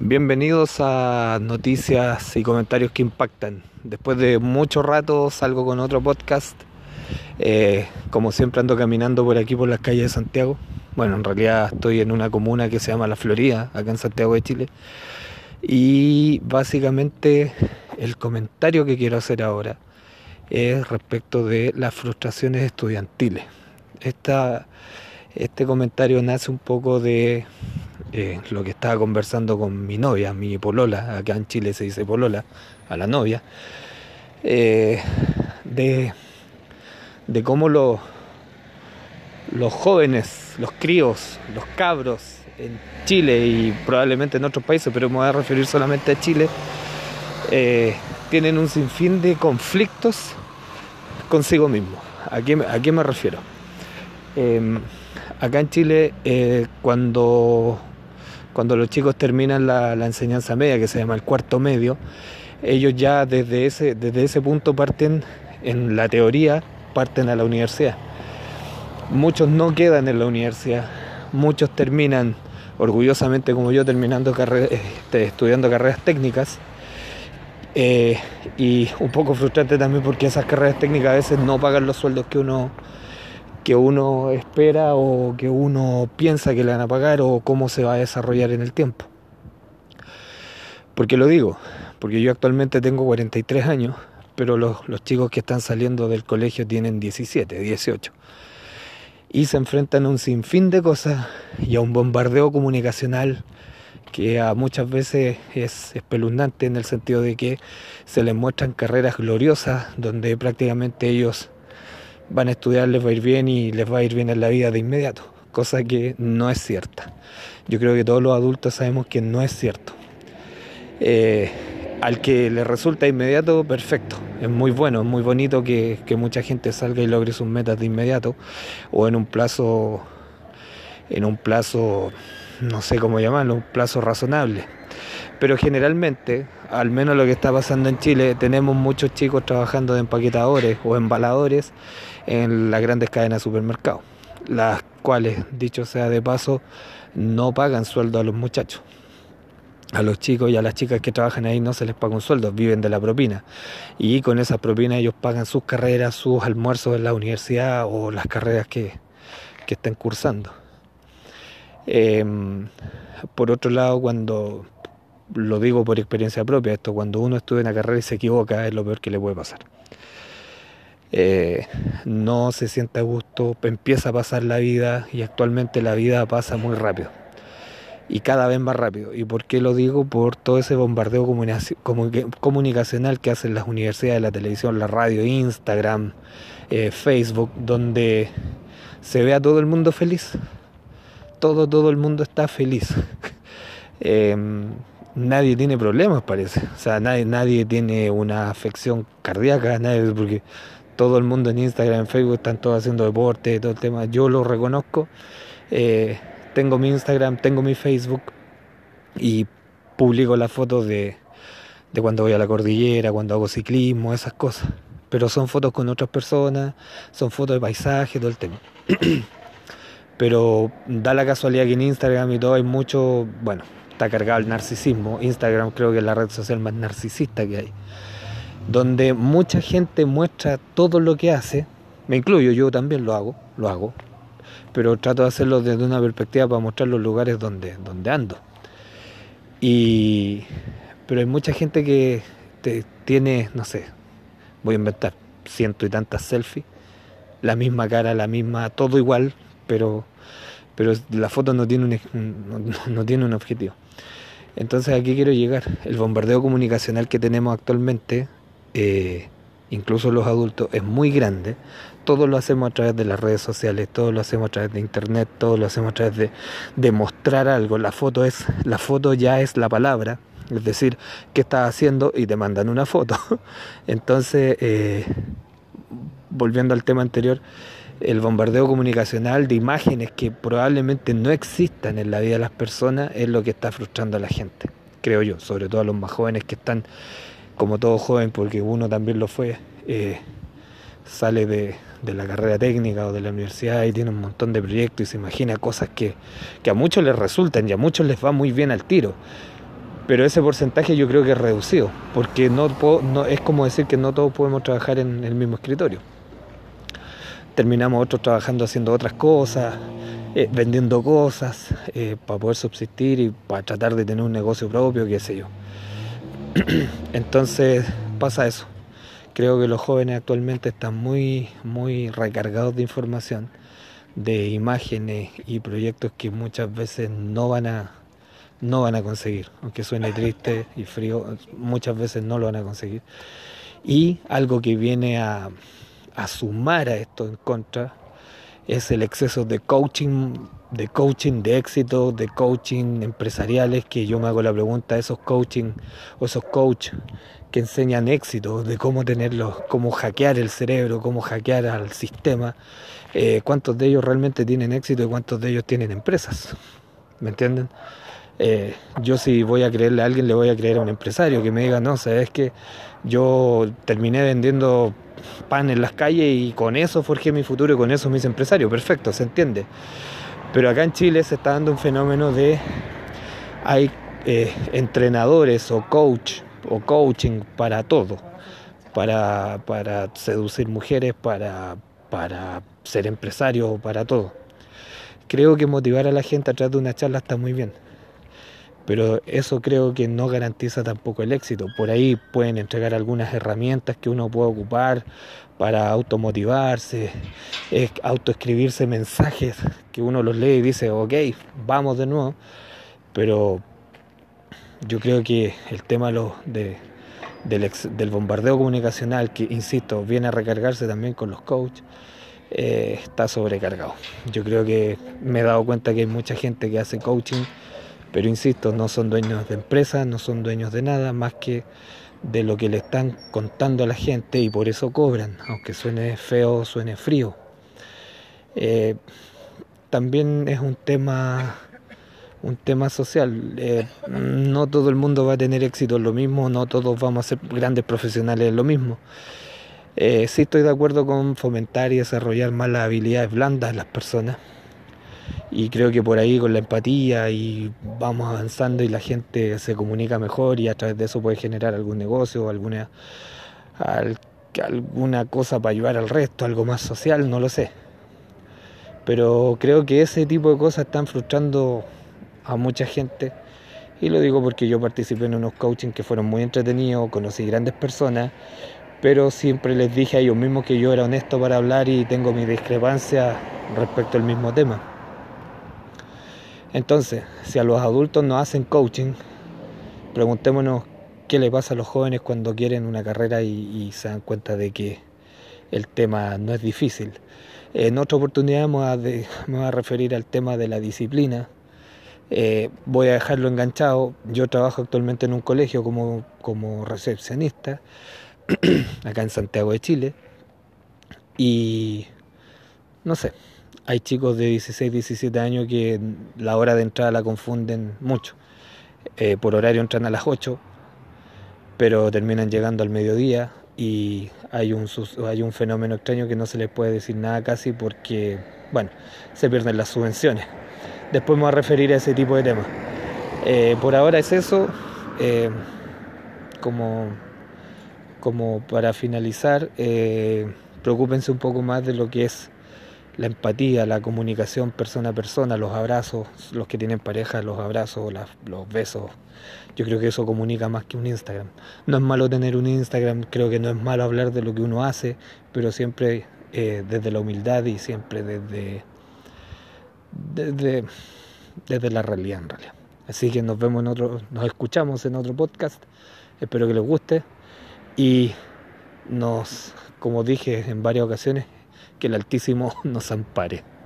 Bienvenidos a Noticias y Comentarios que Impactan. Después de mucho rato salgo con otro podcast. Eh, como siempre ando caminando por aquí por las calles de Santiago. Bueno, en realidad estoy en una comuna que se llama La Florida, acá en Santiago de Chile. Y básicamente el comentario que quiero hacer ahora es respecto de las frustraciones estudiantiles. Esta, este comentario nace un poco de eh, lo que estaba conversando con mi novia, mi polola, acá en Chile se dice polola, a la novia, eh, de, de cómo los jóvenes, los críos, los cabros en Chile y probablemente en otros países, pero me voy a referir solamente a Chile, eh, tienen un sinfín de conflictos consigo mismo. ¿A qué, a qué me refiero? Em, acá en Chile, cuando cuando los chicos terminan la, enseñanza media, que se llama el cuarto medio, ellos ya desde ese, desde ese punto parten, en la teoría, parten a la universidad. Muchos no quedan en la universidad, muchos terminan, orgullosamente como yo, terminando este, estudiando carreras técnicas. Eh, y un poco frustrante también porque esas carreras técnicas a veces no pagan los sueldos que uno que uno espera o que uno piensa que le van a pagar o cómo se va a desarrollar en el tiempo. ¿Por qué lo digo? Porque yo actualmente tengo 43 años, pero los, chicos que están saliendo del colegio tienen 17, 18. Y se enfrentan a un sinfín de cosas y a un bombardeo comunicacional que a muchas veces es espeluznante en el sentido de que se les muestran carreras gloriosas donde prácticamente ellos van a estudiar, les va a ir bien y les va a ir bien en la vida de inmediato, cosa que no es cierta. Yo creo que todos los adultos sabemos que no es cierto. Eh, al que le resulta inmediato, perfecto. Es muy bueno, es muy bonito que, que, mucha gente salga y logre sus metas de inmediato o en un plazo, en un plazo, no sé cómo llamarlo, un plazo razonable. Pero generalmente, al menos lo que está pasando en Chile, tenemos muchos chicos trabajando de empaquetadores o embaladores en las grandes cadenas de supermercados, las cuales, dicho sea de paso, no pagan sueldo a los muchachos. A los chicos y a las chicas que trabajan ahí no se les paga un sueldo, viven de la propina. Y con esa propina ellos pagan sus carreras, sus almuerzos en la universidad o las carreras que, que estén cursando. Em, por otro lado, cuando lo digo por experiencia propia, esto cuando uno estudia una carrera y se equivoca es lo peor que le puede pasar. Eh, no se siente a gusto, empieza a pasar la vida y actualmente la vida pasa muy rápido y cada vez más rápido. ¿Y por qué lo digo? Por todo ese bombardeo comunicacional que hacen las universidades, la televisión, la radio, Instagram, eh, Facebook, donde se ve a todo el mundo feliz. Todo, todo el mundo está feliz. Em, nadie tiene problemas, parece. O sea, nadie, nadie tiene una afección cardíaca, nadie, porque todo el mundo en Instagram, en Facebook están todos haciendo deporte, todo el tema. Yo lo reconozco. Eh, tengo mi Instagram, tengo mi Facebook y publico las fotos de, de cuando voy a la cordillera, cuando hago ciclismo, esas cosas. Pero son fotos con otras personas, son fotos de paisaje, todo el tema. Pero da la casualidad que en Instagram y todo hay mucho, bueno, está cargado el narcisismo. Instagram creo que es la red social más narcisista que hay. Donde mucha gente muestra todo lo que hace. Me incluyo, yo también lo hago, lo hago. Pero trato de hacerlo desde una perspectiva para mostrar los lugares donde, donde ando. Y, pero hay mucha gente que tiene, no sé, voy a inventar ciento y tantas selfies, la misma cara, la misma, todo igual, pero, pero la foto no tiene no tiene un objetivo. Entonces aquí quiero llegar. El bombardeo comunicacional que tenemos actualmente, eh, incluso los adultos, es muy grande. Todo lo hacemos a través de las redes sociales, todo lo hacemos a través de internet, todo lo hacemos a través de, mostrar algo. La foto es, la foto ya es la palabra, es decir, ¿qué estás haciendo? Y te mandan una foto. Entonces, eh, volviendo al tema anterior, el bombardeo comunicacional de imágenes que probablemente no existan en la vida de las personas es lo que está frustrando a la gente, creo yo, sobre todo a los más jóvenes que están, como todo joven, porque uno también lo fue, eh, sale de, la carrera técnica o de la universidad y tiene un montón de proyectos y se imagina cosas que, que a muchos les resultan y a muchos les va muy bien al tiro. pero ese porcentaje yo creo que es reducido, porque no, no es como decir que no todos podemos trabajar en el mismo escritorio. Terminamos otros trabajando haciendo otras cosas, eh, vendiendo cosas eh, para poder subsistir y para tratar de tener un negocio propio, qué sé yo. Entonces pasa eso. Creo que los jóvenes actualmente están muy, muy recargados de información, de imágenes y proyectos que muchas veces no van a, no van a conseguir, aunque suene triste y frío, muchas veces no lo van a conseguir. Y algo que viene a, a sumar a esto en contra es el exceso de coaching, de coaching de éxito, de coaching empresariales, que yo me hago la pregunta, esos coaching o esos coach que enseñan éxito, de cómo tenerlos, cómo hackear el cerebro, cómo hackear al sistema, eh, cuántos de ellos realmente tienen éxito y cuántos de ellos tienen empresas. ¿Me entienden? Eh, yo si voy a creerle a alguien, le voy a creer a un empresario que me diga, no, sabes que yo terminé vendiendo pan en las calles y con eso forjé mi futuro y con eso me hice empresario. Perfecto, se entiende. Pero acá en Chile se está dando un fenómeno de hay eh, entrenadores o coach o coaching para todo, para, para seducir mujeres, para, para ser empresario, para todo. Creo que motivar a la gente a través de una charla está muy bien pero eso creo que no garantiza tampoco el éxito. Por ahí pueden entregar algunas herramientas que uno puede ocupar para automotivarse, autoescribirse mensajes que uno los lee y dice, ok, vamos de nuevo, pero yo creo que el tema de, del, bombardeo comunicacional, que insisto, viene a recargarse también con los coaches, eh, está sobrecargado. Yo creo que me he dado cuenta que hay mucha gente que hace coaching pero insisto, no son dueños de empresas, no son dueños de nada más que de lo que le están contando a la gente y por eso cobran, aunque suene feo, suene frío. Eh, también es un tema un tema social. Eh, no todo el mundo va a tener éxito en lo mismo, no todos vamos a ser grandes profesionales en lo mismo. Eh, sí estoy de acuerdo con fomentar y desarrollar más las habilidades blandas de las personas y creo que por ahí con la empatía y vamos avanzando y la gente se comunica mejor y a través de eso puede generar algún negocio o alguna, alguna cosa para ayudar al resto, algo más social, no lo sé. Pero creo que ese tipo de cosas están frustrando a mucha gente y lo digo porque yo participé en unos coaching que fueron muy entretenidos, conocí grandes personas, pero siempre les dije a ellos mismos que yo era honesto para hablar y tengo mi discrepancia respecto al mismo tema. Entonces, si a los adultos no hacen coaching, preguntémonos qué le pasa a los jóvenes cuando quieren una carrera y, se dan cuenta de que el tema no es difícil. En otra oportunidad me voy a, referir al tema de la disciplina. Eh, voy a dejarlo enganchado. Yo trabajo actualmente en un colegio como, como recepcionista, acá en Santiago de Chile. Y no sé, hay chicos de 16, 17 años que la hora de entrada la confunden mucho. Eh, por horario entran a las 8, pero terminan llegando al mediodía y hay un, hay un fenómeno extraño que no se les puede decir nada casi porque, bueno, se pierden las subvenciones. Después me voy a referir a ese tipo de temas. Eh, por ahora es eso. Eh, como, como para finalizar, preocúpense un poco más de lo que es la empatía, la comunicación persona a persona, los abrazos, los que tienen pareja, los abrazos, los besos. Yo creo que eso comunica más que un Instagram. No es malo tener un Instagram, creo que no es malo hablar de lo que uno hace, pero siempre eh, desde la humildad y siempre desde, desde, desde la realidad en realidad. Así que nos vemos en otro, nos escuchamos en otro podcast. Espero que les guste y nos, como dije en varias ocasiones, que el Altísimo nos ampare.